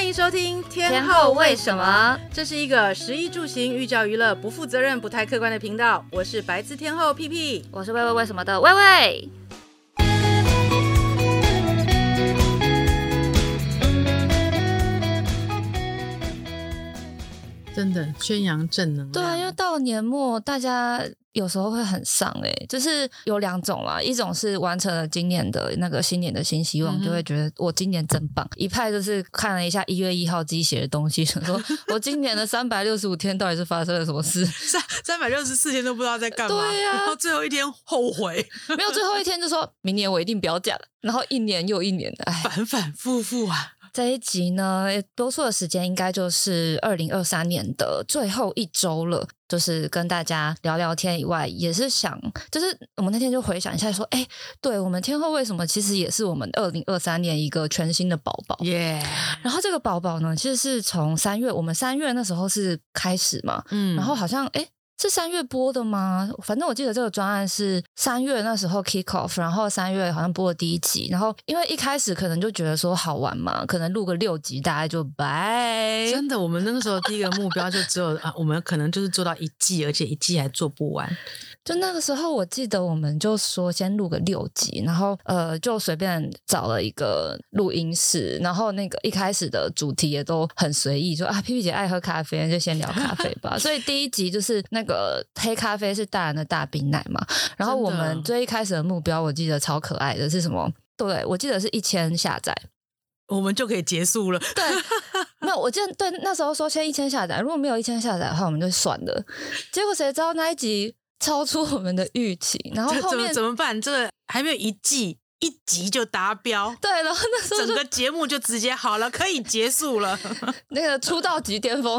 欢迎收听天后为什么？这是一个食衣住行、寓教于乐、不负责任、不太客观的频道。我是白字天后屁屁，我是喂喂为什么的喂喂。真的宣扬正能量。对啊，因为到年末，大家。有时候会很丧哎、欸，就是有两种啦，一种是完成了今年的那个新年的新希望，嗯、就会觉得我今年真棒；一派就是看了一下一月一号鸡血的东西，想说 我今年的三百六十五天到底是发生了什么事？三三百六十四天都不知道在干嘛，对呀、啊，然后最后一天后悔，没有最后一天就说明年我一定不要嫁了，然后一年又一年的，哎，反反复复啊。这一集呢，多数的时间应该就是二零二三年的最后一周了，就是跟大家聊聊天以外，也是想，就是我们那天就回想一下，说，哎，对我们天后为什么，其实也是我们二零二三年一个全新的宝宝，耶。然后这个宝宝呢，其实是从三月，我们三月那时候是开始嘛，嗯，然后好像，哎。是三月播的吗？反正我记得这个专案是三月那时候 kick off，然后三月好像播了第一集。然后因为一开始可能就觉得说好玩嘛，可能录个六集大家就拜。真的，我们那个时候第一个目标就只有啊，我们可能就是做到一季，而且一季还做不完。就那个时候，我记得我们就说先录个六集，然后呃，就随便找了一个录音室，然后那个一开始的主题也都很随意，说啊，皮皮姐爱喝咖啡，就先聊咖啡吧。所以第一集就是那个黑咖啡是大人的大冰奶嘛。然后我们最一开始的目标，我记得超可爱的是什么？对，我记得是一千下载，我们就可以结束了。对，没有，我记得对那时候说先一千下载，如果没有一千下载的话，我们就算了。结果谁知道那一集？超出我们的预期，然后后面怎么办？这个还没有一季。一集就达标，对，然后那时候整个节目就直接好了，可以结束了。那个出道即巅峰，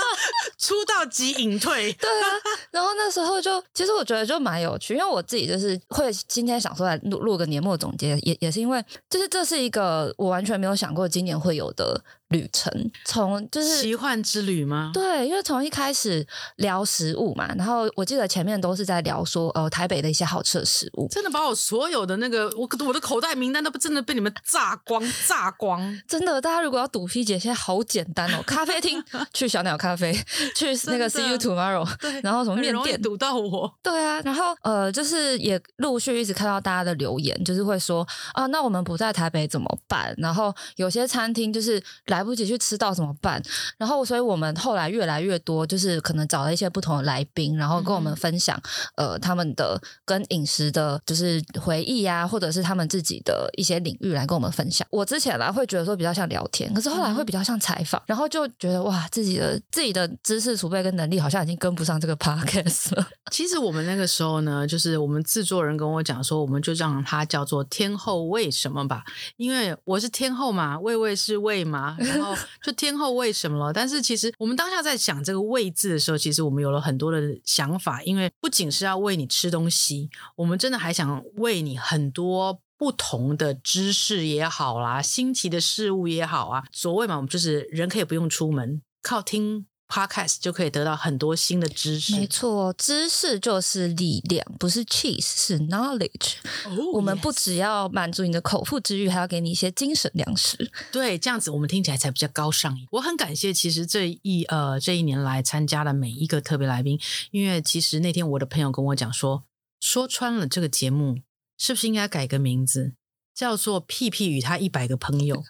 出道即隐退。对啊，然后那时候就，其实我觉得就蛮有趣，因为我自己就是会今天想说来录录个年末总结，也也是因为，就是这是一个我完全没有想过今年会有的旅程，从就是奇幻之旅吗？对，因为从一开始聊食物嘛，然后我记得前面都是在聊说，呃，台北的一些好吃的食物，真的把我所有的那个我。我的口袋名单都不真的被你们炸光炸光，真的！大家如果要赌 P 姐，现在好简单哦，咖啡厅去小鸟咖啡，去那个 See You Tomorrow，对，然后什么面店赌到我，对啊，然后呃，就是也陆续一直看到大家的留言，就是会说啊，那我们不在台北怎么办？然后有些餐厅就是来不及去吃到怎么办？然后所以我们后来越来越多，就是可能找了一些不同的来宾，然后跟我们分享、嗯、呃他们的跟饮食的就是回忆呀、啊，或者是。他们自己的一些领域来跟我们分享。我之前来会觉得说比较像聊天，可是后来会比较像采访，然后就觉得哇，自己的自己的知识储备跟能力好像已经跟不上这个 podcast 了。其实我们那个时候呢，就是我们制作人跟我讲说，我们就让它叫做“天后为什么”吧，因为我是天后嘛，喂喂是喂嘛，然后就天后为什么了。但是其实我们当下在想这个“位置的时候，其实我们有了很多的想法，因为不仅是要喂你吃东西，我们真的还想喂你很多。不同的知识也好啦，新奇的事物也好啊，所谓嘛，我们就是人可以不用出门，靠听 podcast 就可以得到很多新的知识。没错，知识就是力量，不是 cheese，是 knowledge。Oh, 我们不只要满足你的口腹之欲，还要给你一些精神粮食。对，这样子我们听起来才比较高尚。我很感谢，其实这一呃这一年来参加的每一个特别来宾，因为其实那天我的朋友跟我讲说，说穿了这个节目。是不是应该改个名字，叫做“屁屁与他一百个朋友”？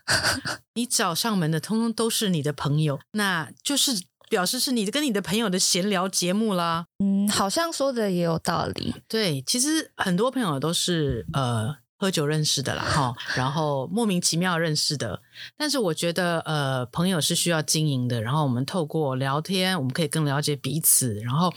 你找上门的，通通都是你的朋友，那就是表示是你跟你的朋友的闲聊节目啦。嗯，好像说的也有道理。对，其实很多朋友都是呃喝酒认识的啦，哈，然后莫名其妙认识的。但是我觉得呃，朋友是需要经营的，然后我们透过聊天，我们可以更了解彼此，然后。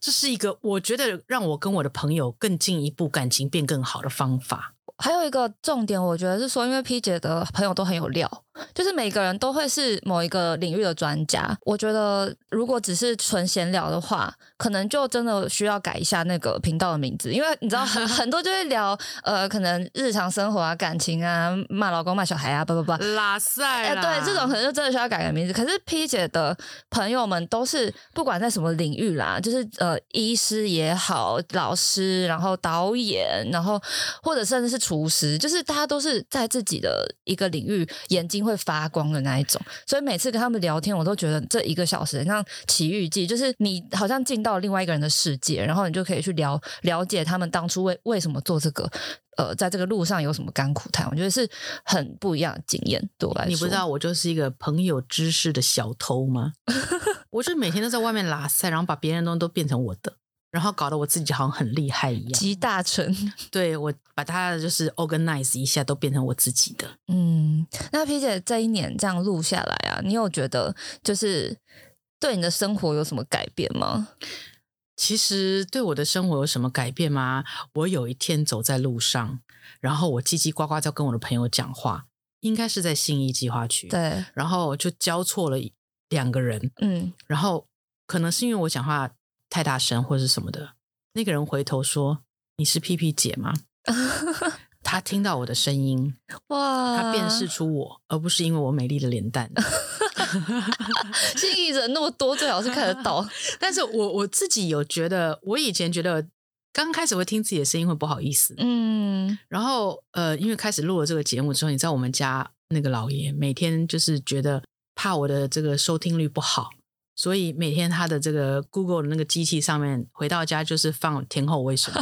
这是一个我觉得让我跟我的朋友更进一步，感情变更好的方法。还有一个重点，我觉得是说，因为 P 姐的朋友都很有料。就是每个人都会是某一个领域的专家。我觉得如果只是纯闲聊的话，可能就真的需要改一下那个频道的名字，因为你知道很 很多就会聊呃，可能日常生活啊、感情啊、骂老公、骂小孩啊，不不不，拉塞啦。对，这种可能就真的需要改个名字。可是 P 姐的朋友们都是不管在什么领域啦，就是呃，医师也好，老师，然后导演，然后或者甚至是厨师，就是大家都是在自己的一个领域眼睛。会发光的那一种。所以每次跟他们聊天，我都觉得这一个小时像奇遇记，就是你好像进到另外一个人的世界，然后你就可以去了了解他们当初为为什么做这个，呃，在这个路上有什么甘苦谈。我觉得是很不一样的经验，对我来说。你不知道我就是一个朋友知识的小偷吗？我就每天都在外面拉塞，然后把别人的东西都变成我的。然后搞得我自己好像很厉害一样，集大成。对，我把它就是 organize 一下，都变成我自己的。嗯，那皮姐这一年这样录下来啊，你有觉得就是对你的生活有什么改变吗？其实对我的生活有什么改变吗？我有一天走在路上，然后我叽叽呱呱在跟我的朋友讲话，应该是在信义计划区。对，然后就交错了两个人。嗯，然后可能是因为我讲话。太大声或者是什么的，那个人回头说：“你是屁屁姐吗？”他听到我的声音，哇！他辨识出我，而不是因为我美丽的脸蛋。哈哈人那么多，最好是看得到。但是我我自己有觉得，我以前觉得刚开始会听自己的声音会不好意思，嗯。然后呃，因为开始录了这个节目之后，你知道我们家那个老爷每天就是觉得怕我的这个收听率不好。所以每天他的这个 Google 的那个机器上面，回到家就是放天后为什么，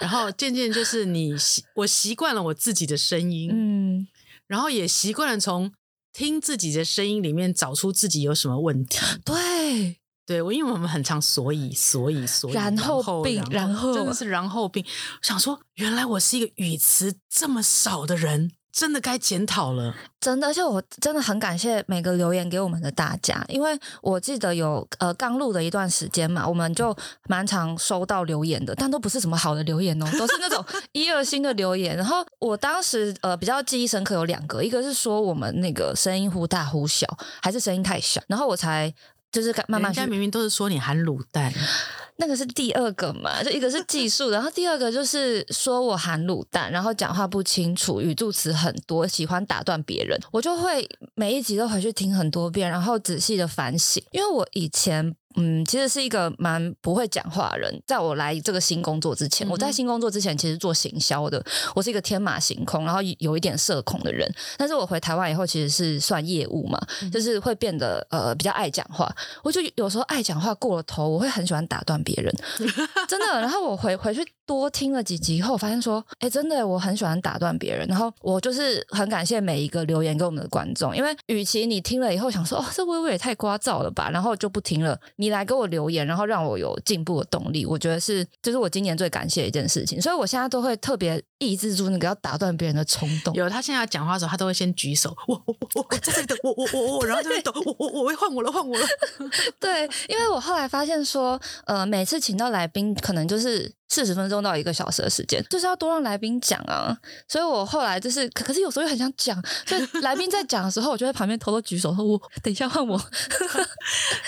然后渐渐就是你习我习惯了我自己的声音，嗯，然后也习惯了从听自己的声音里面找出自己有什么问题。对，对我因为我们很常所以所以所以然后病然后真的是然后病，想说原来我是一个语词这么少的人。真的该检讨了，真的，而且我真的很感谢每个留言给我们的大家，因为我记得有呃刚录的一段时间嘛，我们就蛮常收到留言的，但都不是什么好的留言哦，都是那种 一二星的留言。然后我当时呃比较记忆深刻有两个，一个是说我们那个声音忽大忽小，还是声音太小，然后我才就是慢慢。人家明明都是说你含卤蛋。那个是第二个嘛，就一个是技术，然后第二个就是说我含卤蛋，然后讲话不清楚，语助词很多，喜欢打断别人，我就会每一集都回去听很多遍，然后仔细的反省，因为我以前。嗯，其实是一个蛮不会讲话的人。在我来这个新工作之前，嗯、我在新工作之前其实做行销的，我是一个天马行空，然后有一点社恐的人。但是我回台湾以后，其实是算业务嘛，嗯、就是会变得呃比较爱讲话。我就有时候爱讲话过了头，我会很喜欢打断别人，真的。然后我回回去多听了几集以后，我发现说，哎，真的我很喜欢打断别人。然后我就是很感谢每一个留言给我们的观众，因为与其你听了以后想说，哦，这微微也太聒噪了吧，然后就不听了。你来给我留言，然后让我有进步的动力，我觉得是，就是我今年最感谢的一件事情。所以我现在都会特别抑制住那个要打断别人的冲动。有他现在要讲话的时候，他都会先举手，我我我我我在这里等，我我我我，然后就会等，我我我会换我了，换我了。对，因为我后来发现说，呃，每次请到来宾，可能就是。四十分钟到一个小时的时间，就是要多让来宾讲啊。所以我后来就是，可是有时候又很想讲，所以来宾在讲的时候，我就在旁边偷偷举手说：“我等一下换我。”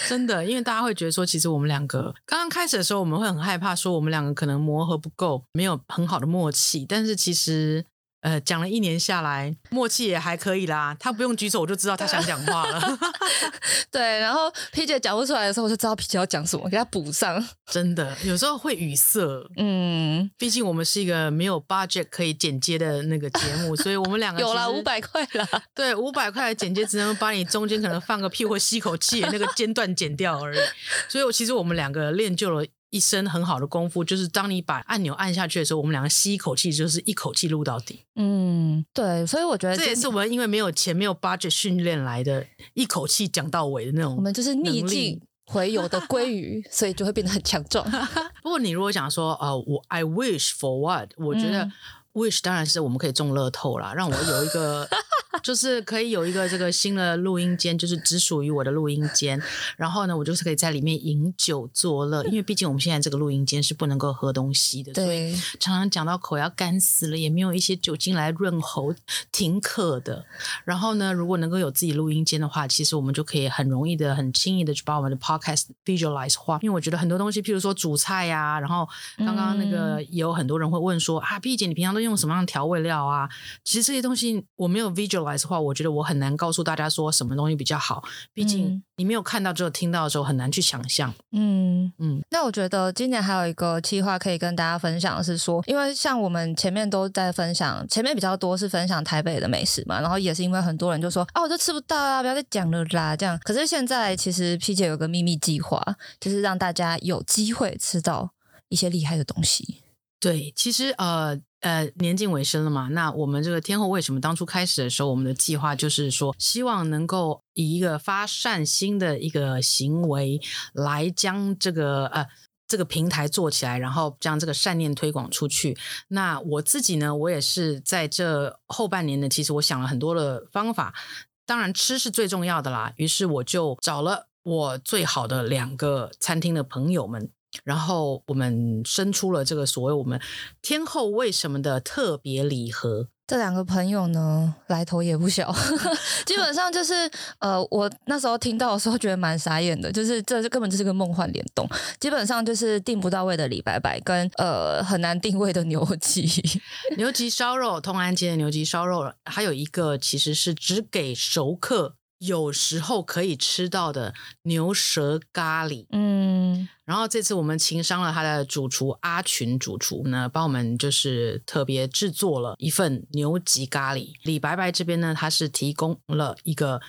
真的，因为大家会觉得说，其实我们两个刚刚开始的时候，我们会很害怕说我们两个可能磨合不够，没有很好的默契。但是其实。呃，讲了一年下来，默契也还可以啦。他不用举手，我就知道他想讲话了。对，然后 P 姐讲不出来的时候，我就知道 P 姐要讲什么，给他补上。真的，有时候会语塞。嗯，毕竟我们是一个没有 budget 可以剪接的那个节目，所以我们两个有啦，五百块啦。对，五百块的剪接只能把你中间可能放个屁或吸口气那个间断剪掉而已。所以，我其实我们两个练就了。一身很好的功夫，就是当你把按钮按下去的时候，我们两个吸一口气，就是一口气录到底。嗯，对，所以我觉得这也是我们因为没有钱、没有 budget 训练来的，一口气讲到尾的那种。我们就是逆境回游的鲑鱼，所以就会变得很强壮。不过你如果讲说，呃，我 I wish for what，我觉得 wish 当然是我们可以中乐透啦，让我有一个。就是可以有一个这个新的录音间，就是只属于我的录音间。然后呢，我就是可以在里面饮酒作乐，因为 毕竟我们现在这个录音间是不能够喝东西的，对所以常常讲到口要干死了，也没有一些酒精来润喉，挺渴的。然后呢，如果能够有自己录音间的话，其实我们就可以很容易的、很轻易的去把我们的 podcast visualize 化。因为我觉得很多东西，譬如说煮菜呀、啊，然后刚刚那个也有很多人会问说、嗯、啊，毕姐你平常都用什么样的调味料啊。其实这些东西我没有 visualize 的话，我觉得我很难告诉大家说什么东西比较好。毕竟你没有看到之后听到的时候很难去想象。嗯嗯。那我觉得今年还有一个计划可以跟大家分享的是说，因为像我们前面都在分享，前面比较多是分享台北的美食嘛，然后也是因为很多人就说啊，我就吃不到啊，不要再讲了啦，这样。可是现在其实 P 姐有个秘密计划，就是让大家有机会吃到一些厉害的东西。对，其实呃呃，年近尾声了嘛，那我们这个天后为什么当初开始的时候，我们的计划就是说，希望能够以一个发善心的一个行为来将这个呃。这个平台做起来，然后将这个善念推广出去。那我自己呢，我也是在这后半年呢，其实我想了很多的方法。当然，吃是最重要的啦。于是我就找了我最好的两个餐厅的朋友们，然后我们生出了这个所谓我们天后为什么的特别礼盒。这两个朋友呢，来头也不小，基本上就是呃，我那时候听到的时候觉得蛮傻眼的，就是这根本就是个梦幻联动，基本上就是定不到位的李白白跟呃很难定位的牛吉，牛吉烧肉，通安街的牛吉烧肉，还有一个其实是只给熟客。有时候可以吃到的牛舌咖喱，嗯，然后这次我们情商了他的主厨阿群主厨呢，帮我们就是特别制作了一份牛吉咖喱。李白白这边呢，他是提供了一个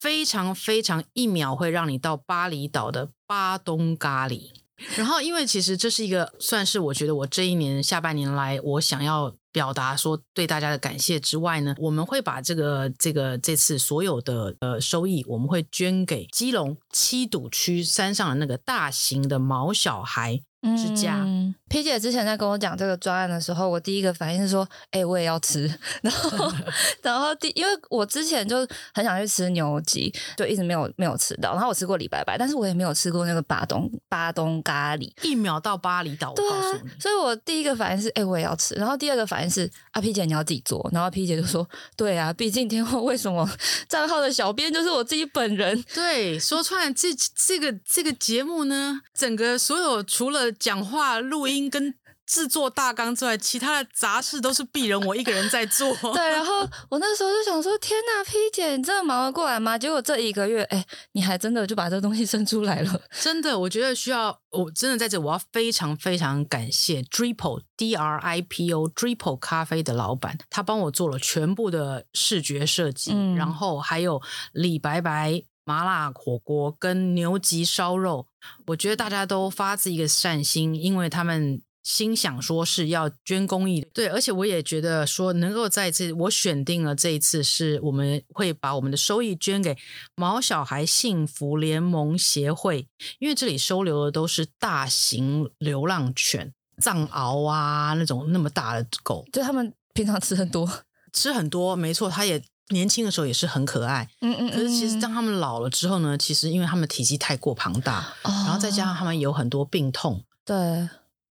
非常非常一秒会让你到巴厘岛的巴东咖喱。然后，因为其实这是一个算是我觉得我这一年下半年来我想要表达说对大家的感谢之外呢，我们会把这个这个这次所有的呃收益，我们会捐给基隆七堵区山上的那个大型的毛小孩。之家。嗯，P 姐之前在跟我讲这个专案的时候，我第一个反应是说：“哎、欸，我也要吃。”然后，然后第，因为我之前就很想去吃牛脊，就一直没有没有吃到。然后我吃过李白白，但是我也没有吃过那个巴东巴东咖喱，一秒到巴厘岛。对啊，我告诉你，所以我第一个反应是：“哎、欸，我也要吃。”然后第二个反应是：“啊，P 姐你要自己做。”然后 P 姐就说：“对啊，毕竟天后为什么账号的小编就是我自己本人。”对，说穿了这这个这个节目呢，整个所有除了讲话、录音跟制作大纲之外，其他的杂事都是鄙人我一个人在做。对，然后我那时候就想说：“天呐，P 姐，你真的忙得过来吗？”结果这一个月，哎，你还真的就把这东西生出来了。真的，我觉得需要，我真的在这，我要非常非常感谢 Dripo D R I P O Dripo 咖啡的老板，他帮我做了全部的视觉设计，嗯、然后还有李白白。麻辣火锅跟牛脊烧肉，我觉得大家都发自一个善心，因为他们心想说是要捐公益的。对，而且我也觉得说能够在这，我选定了这一次是我们会把我们的收益捐给毛小孩幸福联盟协会，因为这里收留的都是大型流浪犬，藏獒啊那种那么大的狗，就他们平常吃很多，吃很多，没错，他也。年轻的时候也是很可爱，嗯嗯，可是其实当他们老了之后呢，其实因为他们体积太过庞大，哦，然后再加上他们有很多病痛，对，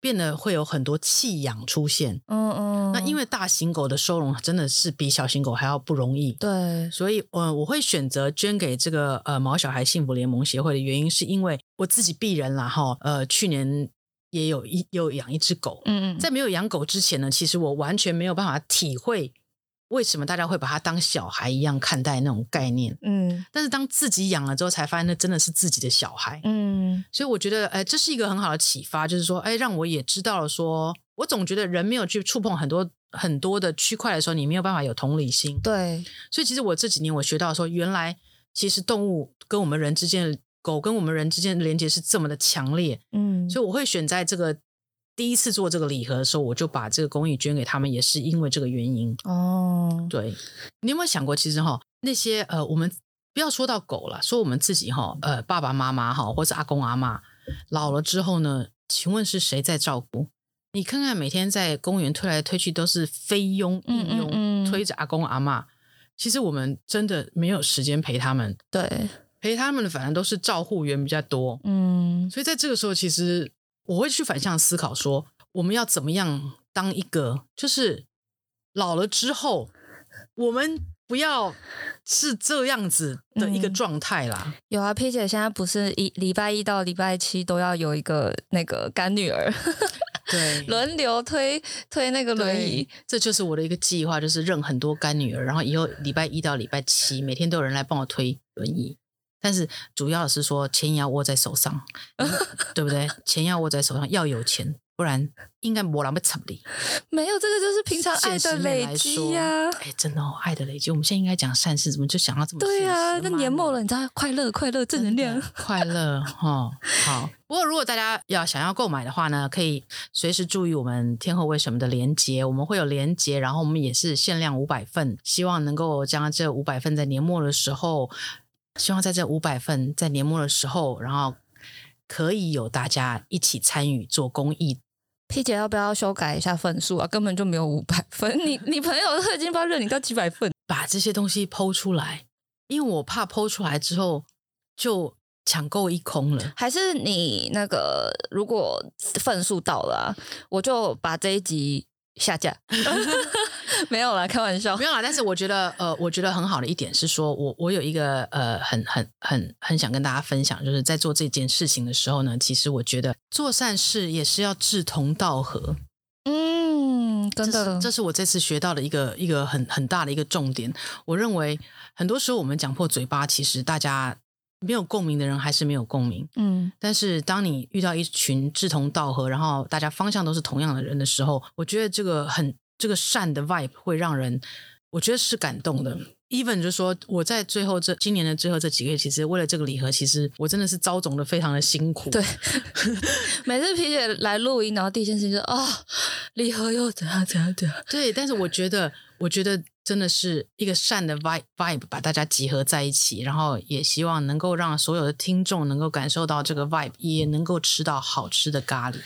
变得会有很多弃养出现，嗯嗯。那因为大型狗的收容真的是比小型狗还要不容易，对，所以呃，我会选择捐给这个呃毛小孩幸福联盟协会的原因，是因为我自己鄙人啦哈，呃，去年也有一有养一只狗，嗯嗯，在没有养狗之前呢，其实我完全没有办法体会。为什么大家会把它当小孩一样看待那种概念？嗯，但是当自己养了之后，才发现那真的是自己的小孩。嗯，所以我觉得，哎，这是一个很好的启发，就是说，哎，让我也知道了说，说我总觉得人没有去触碰很多很多的区块的时候，你没有办法有同理心。对，所以其实我这几年我学到说，原来其实动物跟我们人之间，狗跟我们人之间的连接是这么的强烈。嗯，所以我会选在这个。第一次做这个礼盒的时候，我就把这个公益捐给他们，也是因为这个原因。哦，对，你有没有想过，其实哈，那些呃，我们不要说到狗了，说我们自己哈，呃，爸爸妈妈哈，或者阿公阿妈老了之后呢，请问是谁在照顾？你看看每天在公园推来推去都是菲佣、印佣推着阿公阿妈，其实我们真的没有时间陪他们。对，陪他们的反而都是照护员比较多。嗯，所以在这个时候，其实。我会去反向思考，说我们要怎么样当一个，就是老了之后，我们不要是这样子的一个状态啦。嗯、有啊，P 姐现在不是一礼拜一到礼拜七都要有一个那个干女儿。对，轮流推推那个轮椅，这就是我的一个计划，就是认很多干女儿，然后以后礼拜一到礼拜七每天都有人来帮我推轮椅。但是主要是说钱也要握在手上，对不对？钱要握在手上，要有钱，不然应该没人会插你。没有这个就是平常爱的累积呀、啊。哎，真的哦，爱的累积。我们现在应该讲善事，怎么就想到这么？对啊，那年末了，你知道，快乐快乐正能量，快乐哈、哦。好，不过如果大家要想要购买的话呢，可以随时注意我们天后为什么的连接，我们会有连接，然后我们也是限量五百份，希望能够将这五百份在年末的时候。希望在这五百份在年末的时候，然后可以有大家一起参与做公益。P 姐要不要修改一下份数啊？根本就没有五百份，你你朋友都已经不知道认领到几百份，把这些东西抛出来，因为我怕抛出来之后就抢购一空了。还是你那个如果份数到了啊，我就把这一集下架。没有啦，开玩笑，没有啦。但是我觉得，呃，我觉得很好的一点是说，我我有一个呃，很很很很想跟大家分享，就是在做这件事情的时候呢，其实我觉得做善事也是要志同道合。嗯，真的，这，这是我这次学到的一个一个很很大的一个重点。我认为很多时候我们讲破嘴巴，其实大家没有共鸣的人还是没有共鸣。嗯，但是当你遇到一群志同道合，然后大家方向都是同样的人的时候，我觉得这个很。这个善的 vibe 会让人，我觉得是感动的。Even 就是说，我在最后这今年的最后这几个月，其实为了这个礼盒，其实我真的是遭总的非常的辛苦。对，每次皮姐来录音，然后第一件事情就是啊、哦，礼盒又怎样怎样怎样。对，但是我觉得，我觉得真的是一个善的 vibe vibe 把大家集合在一起，然后也希望能够让所有的听众能够感受到这个 vibe，也能够吃到好吃的咖喱。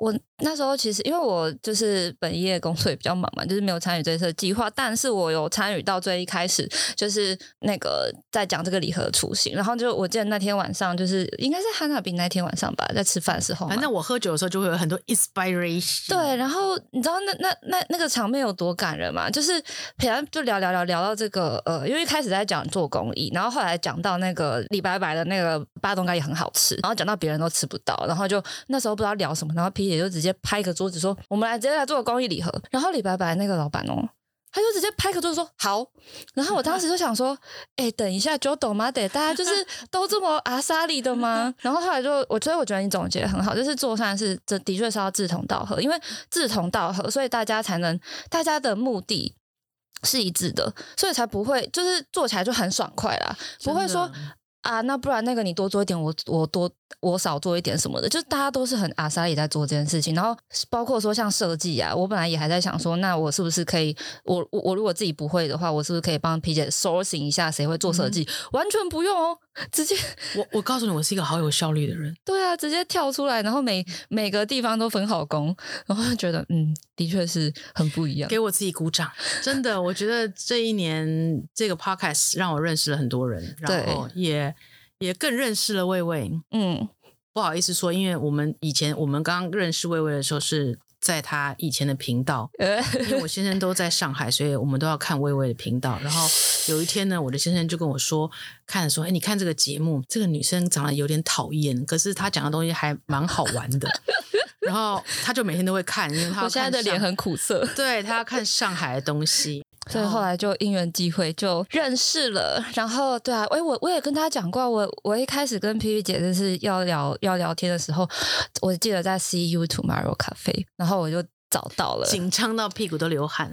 我那时候其实因为我就是本业工作也比较忙嘛，就是没有参与这次计划，但是我有参与到最一开始，就是那个在讲这个礼盒的雏形，然后就我记得那天晚上就是应该是汉娜比那天晚上吧，在吃饭的时候，反正我喝酒的时候就会有很多 inspiration。对，然后你知道那那那那个场面有多感人吗？就是平常就聊聊聊聊到这个呃，因为一开始在讲做公益，然后后来讲到那个李白白的那个巴东干也很好吃，然后讲到别人都吃不到，然后就那时候不知道聊什么，然后 P。也就直接拍个桌子说：“我们来直接来做个公益礼盒。”然后李白白那个老板哦，他就直接拍个桌子说：“好。”然后我当时就想说：“哎、等一下，就懂吗？得大家就是 都这么阿莎力的吗？”然后后来就，我所以我觉得你总结得很好，就是做善事，这的确是要志同道合，因为志同道合，所以大家才能大家的目的是一致的，所以才不会就是做起来就很爽快啦，不会说。啊，那不然那个你多做一点，我我多我少做一点什么的，就大家都是很阿莎也在做这件事情。然后包括说像设计啊，我本来也还在想说，那我是不是可以，我我我如果自己不会的话，我是不是可以帮皮姐 sourcing 一下谁会做设计？嗯、完全不用哦，直接我我告诉你，我是一个好有效率的人。对啊，直接跳出来，然后每每个地方都分好工，然后就觉得嗯，的确是很不一样。给我自己鼓掌，真的，我觉得这一年这个 podcast 让我认识了很多人，然后也。也更认识了魏魏，嗯，不好意思说，因为我们以前我们刚认识魏魏的时候是在他以前的频道，因为我先生都在上海，所以我们都要看魏魏的频道。然后有一天呢，我的先生就跟我说，看说，哎，你看这个节目，这个女生长得有点讨厌，可是她讲的东西还蛮好玩的。然后他就每天都会看，因为他我现在的脸很苦涩，对，他要看上海的东西。所以后来就因缘际会就认识了，然后对啊，哎，我我也跟他讲过，我我一开始跟 P P 姐就是要聊要聊天的时候，我记得在 You Tomorrow 咖啡，然后我就找到了，紧张到屁股都流汗，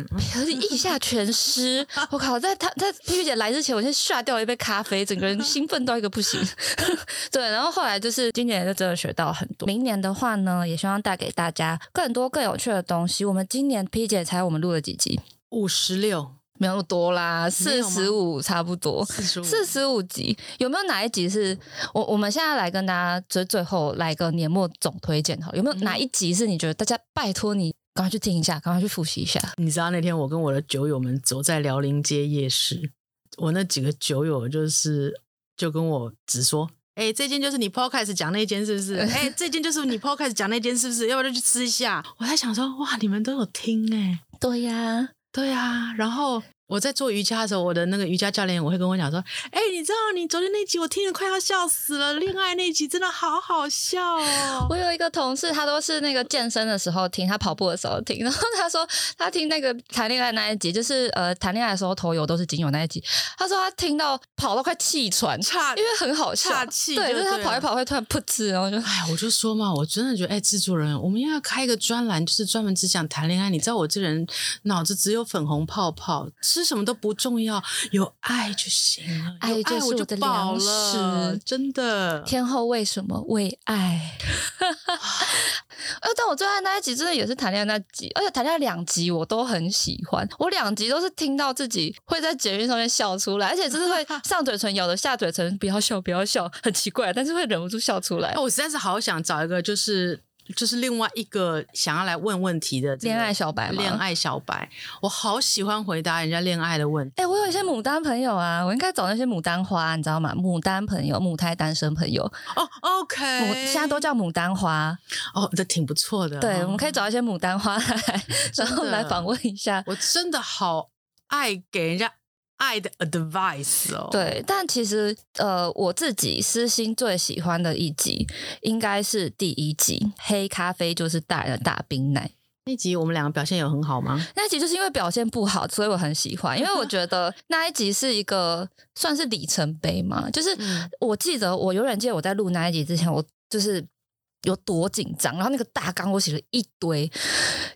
腋下全湿。我靠，在他在皮皮姐来之前，我先下掉了一杯咖啡，整个人兴奋到一个不行。对，然后后来就是今年就真的学到很多，明年的话呢，也希望带给大家更多更有趣的东西。我们今年皮皮姐才我们录了几集？五十六，没有那么多啦，四十五差不多，四十五集，有没有哪一集是我？我们现在来跟大家最最后来个年末总推荐哈，有没有哪一集是你觉得大家拜托你赶快去听一下，赶快去复习一下？你知道那天我跟我的酒友们走在辽宁街夜市，我那几个酒友就是就跟我直说，哎，这间就是你 Podcast 讲那间是不是？哎，这间就是你 Podcast 讲那间是不是？要不要就去吃一下？我在想说，哇，你们都有听哎，对呀。对啊，然后我在做瑜伽的时候，我的那个瑜伽教练我会跟我讲说：“哎、欸，你知道你昨天那集我听得快要笑死了，恋爱那集真的好好笑哦。”我有一个同事，他都是那个健身的时候听，他跑步的时候听，然后他说他听那个谈恋爱那一集，就是呃谈恋爱的时候头油都是精油那一集，他说他听到跑到快气喘，差因为很好笑，岔气，对，就是他跑一跑会突然噗嗤，然后就哎，我就说嘛，我真的觉得哎，制作人，我们要开一个专栏，就是专门只讲谈恋爱。你知道我这人脑子只有粉红泡泡。吃什么都不重要，有爱就行了。爱就是我的粮食，真的。天后为什么为爱？呃，但我最爱那一集真的也是谈恋爱那集，而且谈恋爱两集我都很喜欢。我两集都是听到自己会在节目上面笑出来，而且就是会 上嘴唇咬着下嘴唇，不要笑，不要笑，很奇怪，但是会忍不住笑出来。我实在是好想找一个就是。就是另外一个想要来问问题的恋爱小白吗？恋爱小白，我好喜欢回答人家恋爱的问题。哎、欸，我有一些牡丹朋友啊，我应该找那些牡丹花，你知道吗？牡丹朋友，母胎单身朋友。哦，OK，现在都叫牡丹花。哦，这挺不错的。对，我们可以找一些牡丹花来，然后来访问一下。我真的好爱给人家。爱的 advice 哦，对，但其实呃，我自己私心最喜欢的一集应该是第一集，黑咖啡就是大人的大冰奶。那集我们两个表现有很好吗？那一集就是因为表现不好，所以我很喜欢，因为我觉得 那一集是一个算是里程碑嘛。就是我记得，我永远记得我在录那一集之前，我就是。有多紧张，然后那个大纲我写了一堆，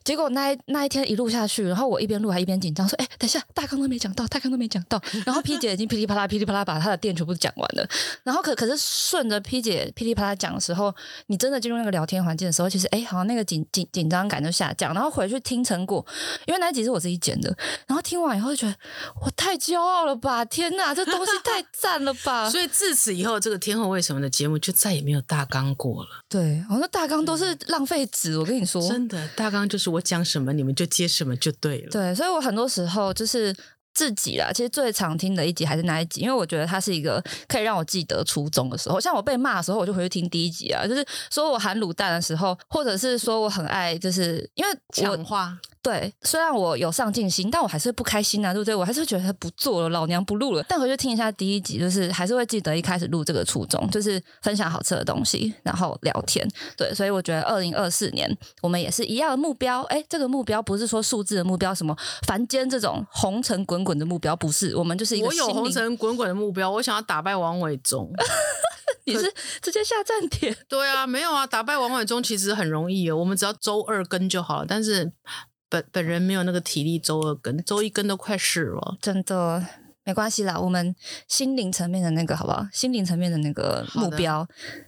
结果那一那一天一录下去，然后我一边录还一边紧张，说：“哎，等一下，大纲都没讲到，大纲都没讲到。”然后 P 姐已经噼里啪啦、噼里啪啦把她的店全部讲完了，然后可可是顺着 P 姐噼里啪啦讲的时候，你真的进入那个聊天环境的时候，其实哎，好像那个紧紧紧张感就下降。然后回去听成果，因为那一集是我自己剪的，然后听完以后就觉得我太骄傲了吧！天哪，这东西太赞了吧！所以自此以后，这个天后为什么的节目就再也没有大纲过了。对。我说大纲都是浪费纸，我跟你说，真的，大纲就是我讲什么你们就接什么就对了。对，所以我很多时候就是自己啦，其实最常听的一集还是那一集，因为我觉得它是一个可以让我记得初衷的时候。像我被骂的时候，我就回去听第一集啊，就是说我含卤蛋的时候，或者是说我很爱，就是因为我讲话。对，虽然我有上进心，但我还是不开心啊，对不对？我还是觉得不做了，老娘不录了。但回去听一下第一集，就是还是会记得一开始录这个初衷，就是分享好吃的东西，然后聊天。对，所以我觉得二零二四年我们也是一样的目标。哎，这个目标不是说数字的目标，什么凡间这种红尘滚滚的目标，不是。我们就是一个我有红尘滚滚的目标，我想要打败王伟忠。你是直接下站点？对啊，没有啊，打败王伟忠其实很容易哦，我们只要周二更就好了。但是。本本人没有那个体力，周二更，周一更都快死了，真的没关系啦。我们心灵层面的那个，好不好？心灵层面的那个目标，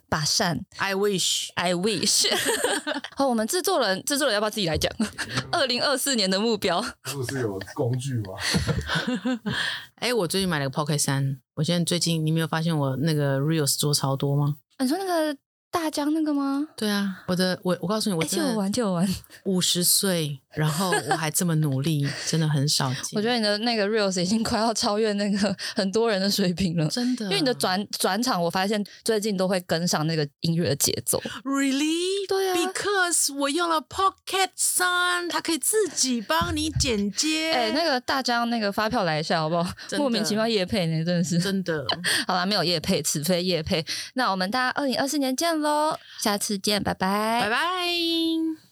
把善。I wish，I wish。好，我们制作人，制作人要不要自己来讲？二零二四年的目标，不是有工具吗？哎，我最近买了个 Pocket 三，我现在最近，你没有发现我那个 Reels 做超多吗？你说那个。大疆那个吗？对啊，我的我我告诉你，我借我玩借我玩。五十岁，然后我还这么努力，真的很少 见。我觉得你的那个 reels 已经快要超越那个 很多人的水平了，真的。因为你的转转场，我发现最近都会跟上那个音乐的节奏。Really？对啊，Because 我用了 Pocket 三，它可以自己帮你剪接。哎，那个大疆那个发票来一下好不好？莫名其妙业配呢，真的是真的。好啦，没有业配，此非业配。那我们大家二零二四年见。喽，下次见，拜拜，拜拜。